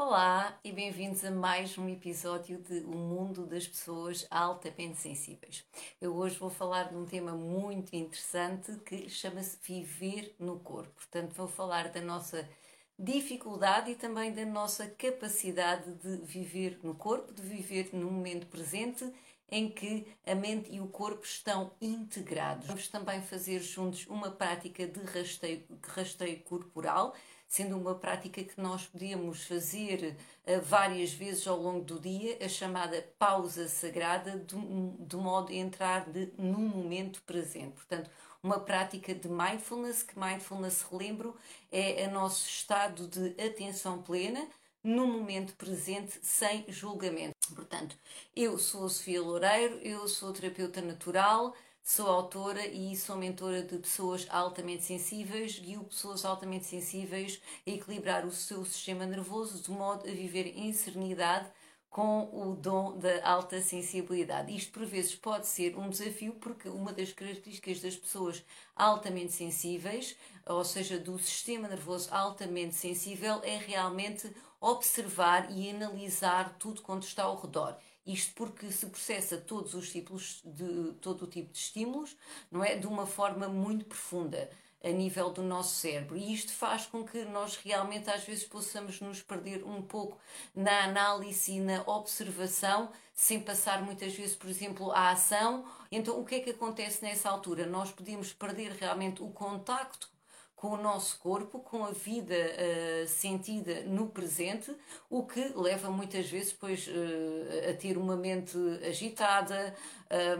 Olá e bem-vindos a mais um episódio de O Mundo das Pessoas Altamente Sensíveis. Eu hoje vou falar de um tema muito interessante que chama-se Viver no Corpo. Portanto, vou falar da nossa dificuldade e também da nossa capacidade de viver no corpo, de viver no momento presente em que a mente e o corpo estão integrados. Vamos também fazer juntos uma prática de rastreio, rastreio corporal sendo uma prática que nós podemos fazer uh, várias vezes ao longo do dia, a chamada pausa sagrada, de, de modo a entrar de, num momento presente. Portanto, uma prática de mindfulness, que mindfulness, relembro, é o nosso estado de atenção plena no momento presente, sem julgamento. Portanto, eu sou a Sofia Loureiro, eu sou terapeuta natural, Sou autora e sou mentora de pessoas altamente sensíveis, guio pessoas altamente sensíveis a equilibrar o seu sistema nervoso de modo a viver em serenidade com o dom da alta sensibilidade. Isto por vezes pode ser um desafio porque uma das características das pessoas altamente sensíveis, ou seja, do sistema nervoso altamente sensível, é realmente observar e analisar tudo quanto está ao redor. Isto porque se processa todos os tipos de todo o tipo de estímulos, não é, de uma forma muito profunda a nível do nosso cérebro. E isto faz com que nós realmente às vezes possamos nos perder um pouco na análise e na observação, sem passar muitas vezes, por exemplo, à ação. Então, o que é que acontece nessa altura? Nós podemos perder realmente o contacto com o nosso corpo, com a vida uh, sentida no presente, o que leva muitas vezes pois, uh, a ter uma mente agitada,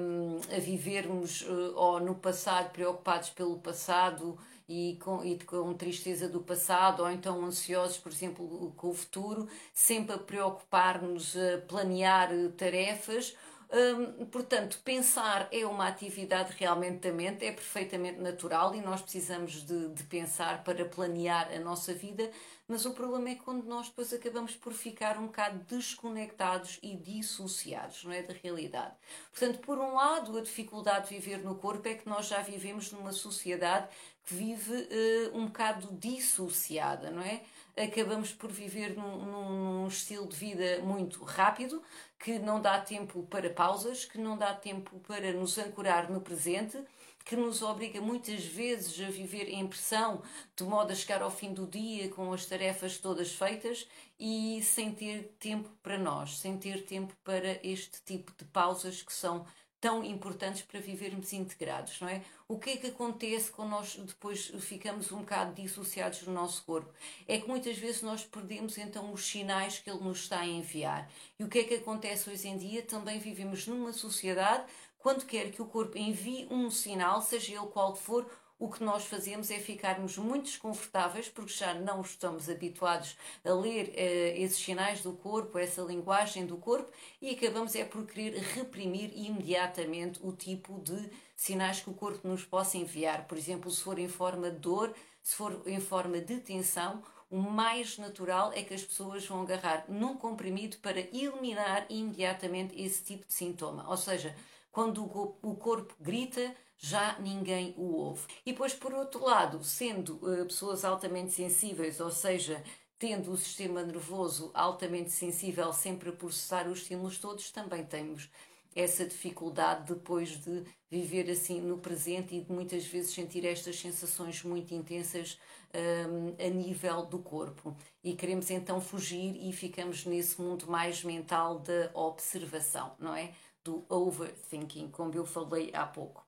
um, a vivermos uh, ou no passado preocupados pelo passado e com, e com tristeza do passado, ou então ansiosos, por exemplo, com o futuro, sempre a preocupar-nos, a planear tarefas Hum, portanto, pensar é uma atividade realmente da mente, é perfeitamente natural e nós precisamos de, de, pensar para planear a nossa vida, mas o problema é quando nós depois acabamos por ficar um bocado desconectados e dissociados não é, da realidade. Portanto, por um lado, a dificuldade de viver no corpo é que nós já vivemos numa sociedade que vive uh, um bocado dissociada, não é? Acabamos por viver num, num, estilo de vida muito rápido, que não dá tempo para pausas, que não dá tempo para nos ancorar no presente, que nos obriga muitas vezes a viver em pressão, de modo a chegar ao fim do dia com as tarefas todas feitas e sem ter tempo para nós, sem ter tempo para este tipo de pausas que são tão importantes para vivermos integrados, não é? O que é que acontece quando nós depois ficamos um bocado dissociados do nosso corpo? É que muitas vezes nós perdemos então os sinais que ele nos está a enviar. E o que é que acontece hoje em dia? Também vivemos numa sociedade quando quer que o corpo envie um sinal, seja ele qual for, o que nós fazemos é ficarmos muito desconfortáveis porque já não estamos habituados a ler uh, esses sinais do corpo, essa linguagem do corpo e acabamos é por querer reprimir imediatamente o tipo de sinais que o corpo nos possa enviar. Por exemplo, se for em forma de dor, se for em forma de tensão, o mais natural é que as pessoas vão agarrar num comprimido para eliminar imediatamente esse tipo de sintoma. Ou seja, quando o corpo grita, já ninguém o ouve. E depois, por outro lado, sendo uh, pessoas altamente sensíveis, ou seja, tendo o sistema nervoso altamente sensível sempre a processar os estímulos todos, também temos essa dificuldade depois de viver assim no presente e de muitas vezes sentir estas sensações muito intensas um, a nível do corpo. E queremos então fugir e ficamos nesse mundo mais mental da observação, não é? Do overthinking, como eu falei há pouco.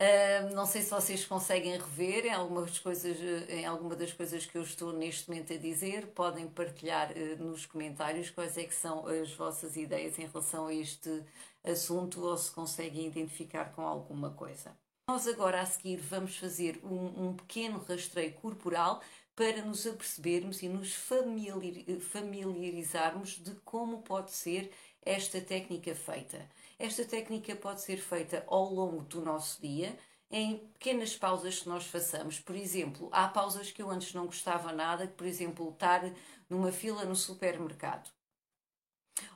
Uh, não sei se vocês conseguem rever em algumas coisas, em alguma das coisas que eu estou neste momento a dizer, podem partilhar uh, nos comentários quais é que são as vossas ideias em relação a este assunto ou se conseguem identificar com alguma coisa. Nós agora a seguir vamos fazer um, um pequeno rastreio corporal para nos apercebermos e nos familiarizarmos de como pode ser esta técnica feita. Esta técnica pode ser feita ao longo do nosso dia, em pequenas pausas que nós façamos. Por exemplo, há pausas que eu antes não gostava nada, por exemplo, estar numa fila no supermercado.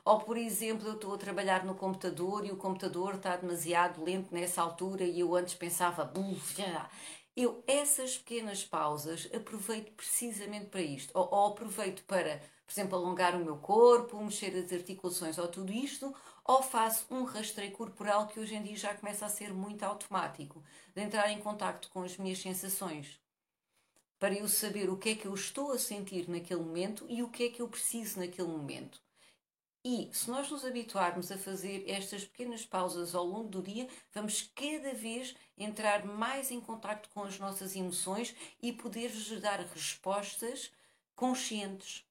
Ou, por exemplo, eu estou a trabalhar no computador e o computador está demasiado lento nessa altura e eu antes pensava. Eu, essas pequenas pausas, aproveito precisamente para isto. Ou, ou, aproveito para, por exemplo, alongar o meu corpo, mexer as articulações ou tudo isto, ou faço um rastreio corporal que hoje em dia já começa a ser muito automático, de entrar em contacto com as minhas sensações, para eu saber o que é que eu estou a sentir naquele momento e o que é que eu preciso naquele momento. E se nós nos habituarmos a fazer estas pequenas pausas ao longo do dia, vamos cada vez entrar mais em contato com as nossas emoções e poder-vos dar respostas conscientes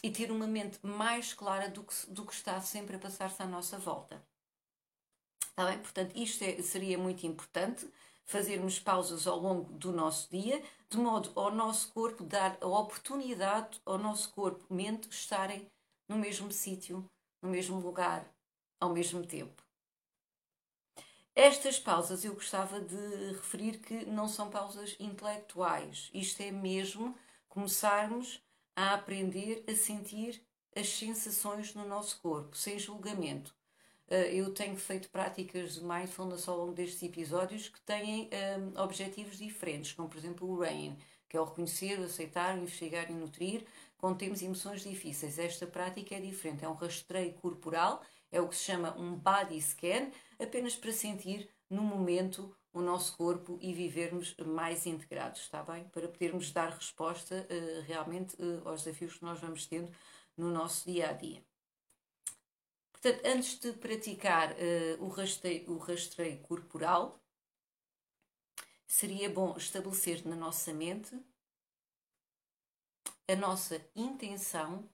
e ter uma mente mais clara do que, do que está sempre a passar-se à nossa volta. Está bem? Portanto, isto é, seria muito importante, fazermos pausas ao longo do nosso dia, de modo ao nosso corpo dar a oportunidade ao nosso corpo, mente, estarem no mesmo sítio, no mesmo lugar, ao mesmo tempo. Estas pausas eu gostava de referir que não são pausas intelectuais. Isto é mesmo começarmos a aprender a sentir as sensações no nosso corpo, sem julgamento. Eh, eu tenho feito práticas de mindfulness ao longo destes episódios que têm um, eh, objetivos diferentes, como por exemplo o RAIN, que é o reconhecer, aceitar, investigar e nutrir quando temos emoções difíceis. Esta prática é diferente, é um rastreio corporal, é o que se chama um body scan, apenas para sentir no momento o nosso corpo e vivermos mais integrados, está bem? Para podermos dar resposta uh, realmente uh, aos desafios que nós vamos tendo no nosso dia a dia. Portanto, antes de praticar uh, o, rastreio, o rastreio corporal, seria bom estabelecer na nossa mente a nossa intenção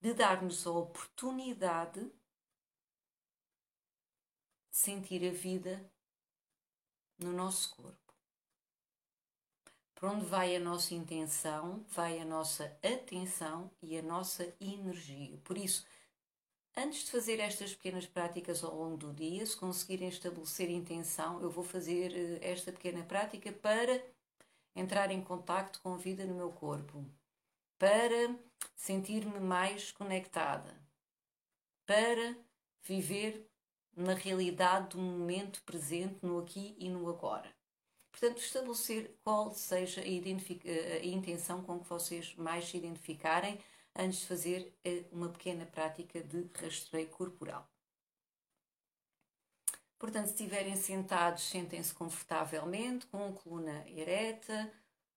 de dar-nos a oportunidade de sentir a vida no nosso corpo. Para onde vai a nossa intenção, vai a nossa atenção e a nossa energia. Por isso, antes de fazer estas pequenas práticas ao longo do dia, se conseguirem estabelecer intenção, eu vou fazer eh, esta pequena prática para entrar em contacto com a vida no meu corpo, para sentir-me mais conectada, para viver na realidade do momento presente, no aqui e no agora. Portanto, estabelecer qual seja a, a, intenção com que vocês mais se identificarem antes de fazer eh, uma pequena prática de rastreio corporal. Portanto, se estiverem sentados, sentem-se confortavelmente, com a coluna ereta,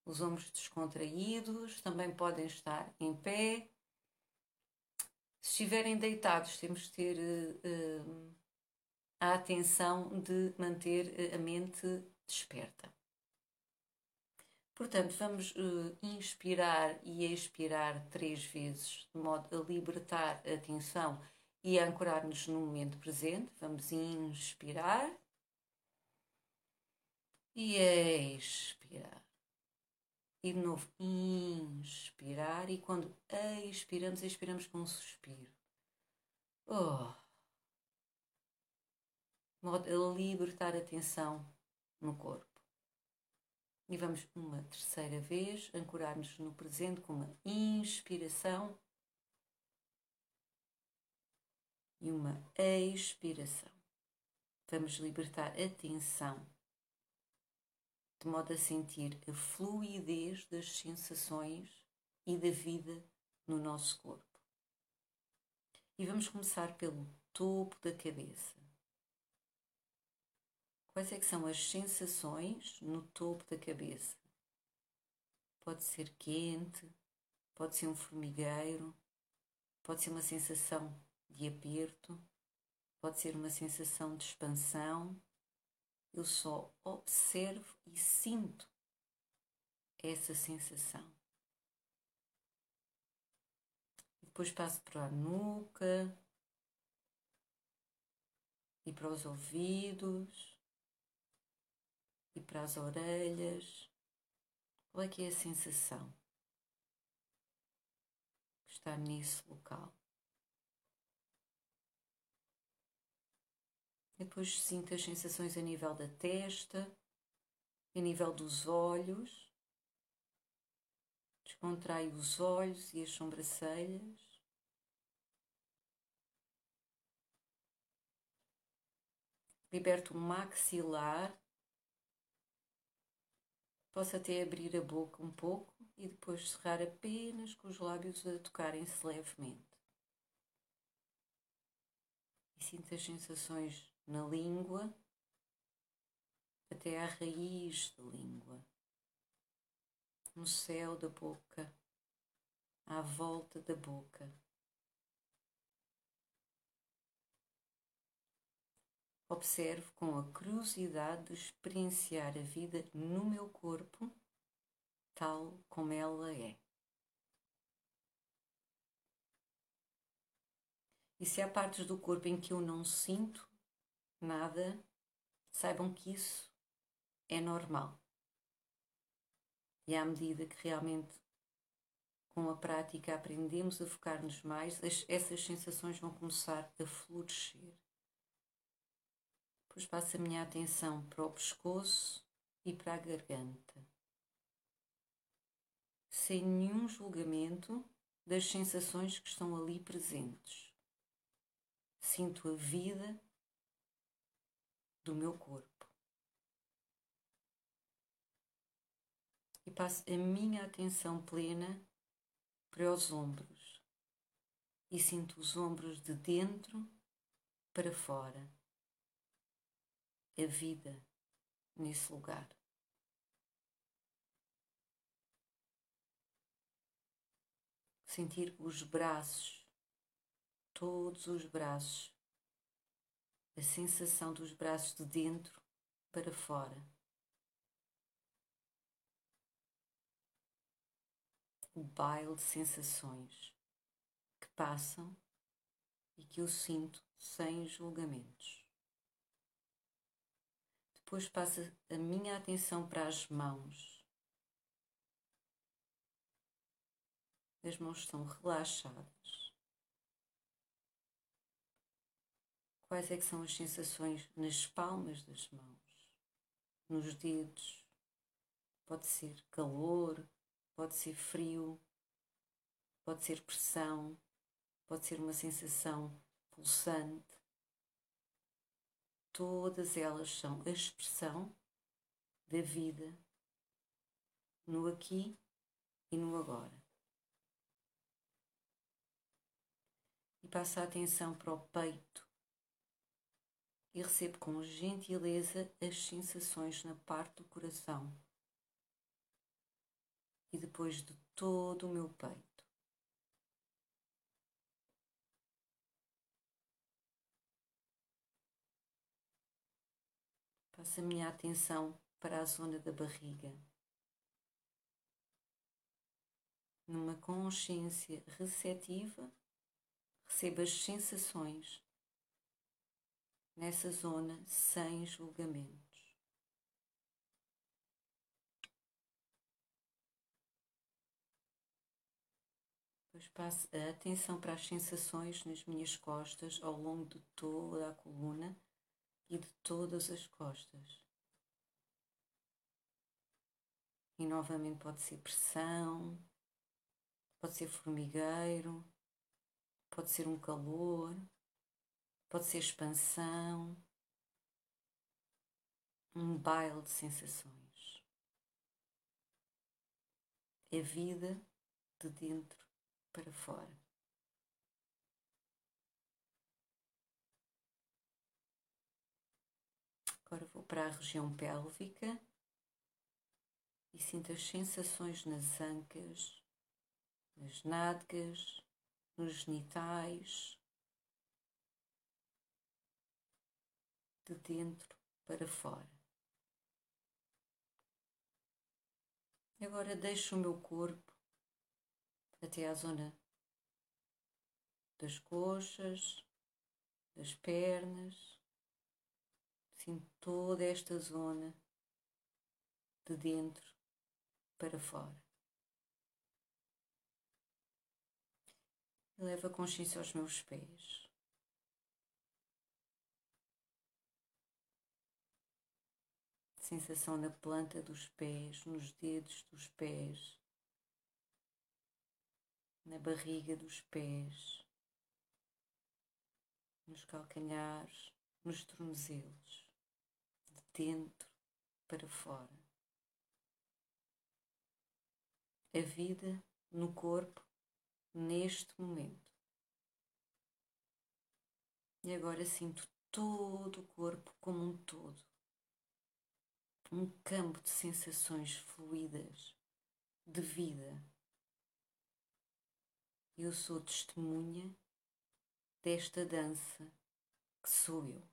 os ombros descontraídos, também podem estar em pé. Se estiverem deitados, temos de ter uh, a atenção de manter eh, a mente desperta. Portanto, vamos uh, inspirar e expirar três vezes, de modo a libertar a atenção e ancorar-nos no momento presente. Vamos inspirar e expirar. E de novo, inspirar. E quando expiramos, expiramos com um suspiro. Oh modo a libertar a tensão no corpo. E vamos uma terceira vez ancorar-nos no presente com uma inspiração e uma expiração. Vamos libertar a tensão de modo a sentir a fluidez das sensações e da vida no nosso corpo. E vamos começar pelo topo da cabeça. Quais é são as sensações no topo da cabeça? Pode ser quente, pode ser um formigueiro, pode ser uma sensação de aperto, pode ser uma sensação de expansão. Eu só observo e sinto essa sensação. Depois passo para a nuca e para os ouvidos e para as orelhas. Qual é que é a sensação que está nesse local? Depois sinto as sensações a nível da testa, a nível dos olhos. Descontraio os olhos e as sobrancelhas. Liberto o maxilar. Posso até abrir a boca um pouco e depois cerrar apenas com os lábios a tocarem-se levemente. E sinto as sensações na língua até à raiz da língua, no céu da boca, à volta da boca. Observo com a curiosidade de experienciar a vida no meu corpo tal como ela é. E se há partes do corpo em que eu não sinto nada, saibam que isso é normal. E à medida que realmente com a prática aprendemos a focar-nos mais, essas sensações vão começar a florescer. Depois passo a minha atenção para o pescoço e para a garganta, sem nenhum julgamento das sensações que estão ali presentes. Sinto a vida do meu corpo. E passo a minha atenção plena para os ombros e sinto os ombros de dentro para fora. A vida nesse lugar. Sentir os braços todos os braços, a sensação dos braços de dentro para fora. O baile de sensações que passam e que eu sinto sem julgamentos. Depois passa a minha atenção para as mãos. As mãos estão relaxadas. Quais é são as sensações nas palmas das mãos, nos dedos? Pode ser calor, pode ser frio, pode ser pressão, pode ser uma sensação pulsante. Todas elas são a expressão da vida no aqui e no agora. E passa a atenção para o peito, e recebo com gentileza as sensações na parte do coração e depois de todo o meu peito. Passo a minha atenção para a zona da barriga. Numa consciência receptiva, recebo as sensações nessa zona sem julgamentos. Depois passo a atenção para as sensações nas minhas costas ao longo de toda a coluna e de todas as costas. E novamente pode ser pressão, pode ser formigueiro, pode ser um calor, Pode ser expansão, um baile de sensações. É vida de dentro para fora. Agora vou para a região pélvica e sinto as sensações nas ancas, nas nádegas, nos genitais, de dentro para fora. Agora deixo o meu corpo até à zona das coxas, das pernas. Sinto toda esta zona de dentro para fora. Levo a consciência aos meus pés. Sensação na planta dos pés, nos dedos dos pés, na barriga dos pés, nos calcanhares, nos tornozelos, de dentro para fora. A vida no corpo neste momento. E agora sinto todo o corpo como um todo. Um campo de sensações fluídas, de vida. Eu sou testemunha desta dança que sou eu.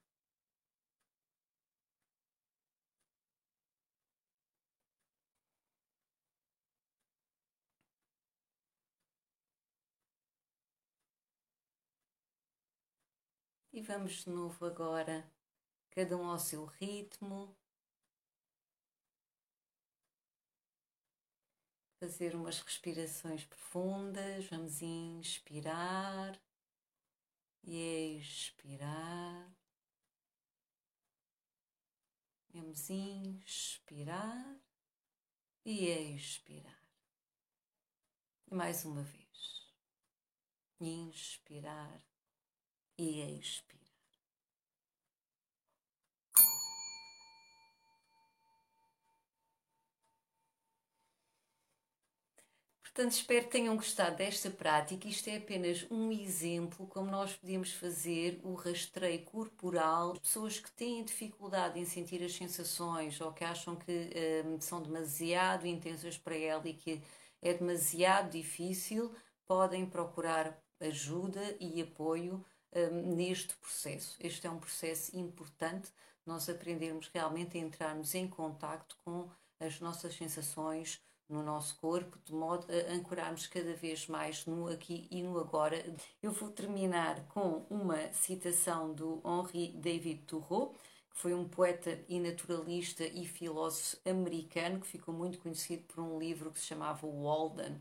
E vamos de novo agora, cada um ao seu ritmo. Fazer umas respirações profundas. Vamos inspirar e expirar. Vamos inspirar e expirar. E mais uma vez. Inspirar e expirar. Portanto, espero que tenham gostado desta prática. Isto é apenas um exemplo como nós podemos fazer o rastreio corporal. Pessoas que têm dificuldade em sentir as sensações ou que acham que um, são demasiado intensas para ela e que é demasiado difícil, podem procurar ajuda e apoio um, neste processo. Este é um processo importante, nós aprendermos realmente a entrarmos em contacto com as nossas sensações no nosso corpo, de modo a ancorarmos cada vez mais no aqui e no agora. Eu vou terminar com uma citação do Henri David Thoreau, que foi um poeta e naturalista e filósofo americano que ficou muito conhecido por um livro que se chamava Walden.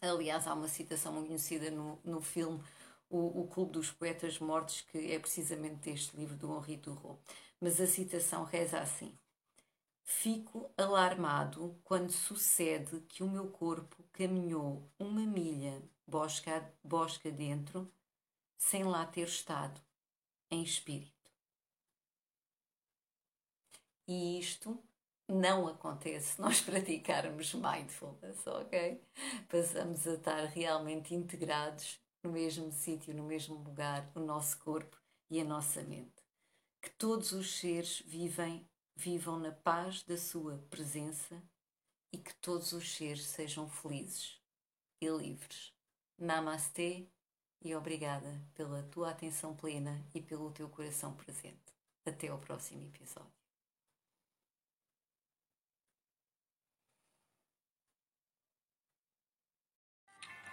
Aliás, há uma citação muito conhecida no, no filme o, o Clube dos Poetas Mortos, que é precisamente deste livro do Henri Thoreau. Mas a citação reza assim: Fico alarmado quando sucede que o meu corpo caminhou uma milha bosca, bosca dentro sem lá ter estado em espírito. E isto não acontece se nós praticarmos mindfulness, ok? Passamos a estar realmente integrados no mesmo sítio, no mesmo lugar, o nosso corpo e a nossa mente. Que todos os seres vivem, vivam na paz da sua presença e que todos os seres sejam felizes e livres. Namastê e obrigada pela tua atenção plena e pelo teu coração presente. Até ao próximo episódio.